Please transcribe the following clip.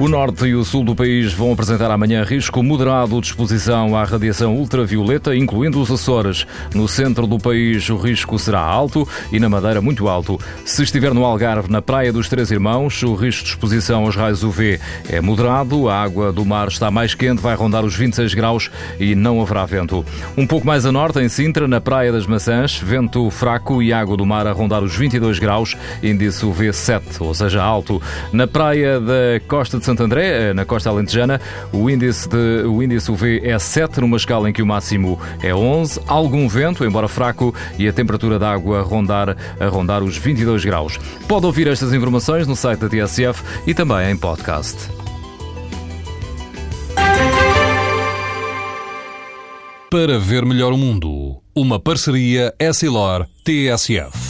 O norte e o sul do país vão apresentar amanhã risco moderado de exposição à radiação ultravioleta, incluindo os Açores. No centro do país, o risco será alto e na Madeira, muito alto. Se estiver no Algarve, na Praia dos Três Irmãos, o risco de exposição aos raios UV é moderado. A água do mar está mais quente, vai rondar os 26 graus e não haverá vento. Um pouco mais a norte, em Sintra, na Praia das Maçãs, vento fraco e água do mar a rondar os 22 graus, índice UV 7, ou seja, alto. Na Praia da Costa de Santo André, eh, na costa alentejana, o índice, de, o índice UV é 7, numa escala em que o máximo é 11. Algum vento, embora fraco, e a temperatura da água a rondar, a rondar os 22 graus. Pode ouvir estas informações no site da TSF e também em podcast. Para ver melhor o mundo, uma parceria Essilor-TSF.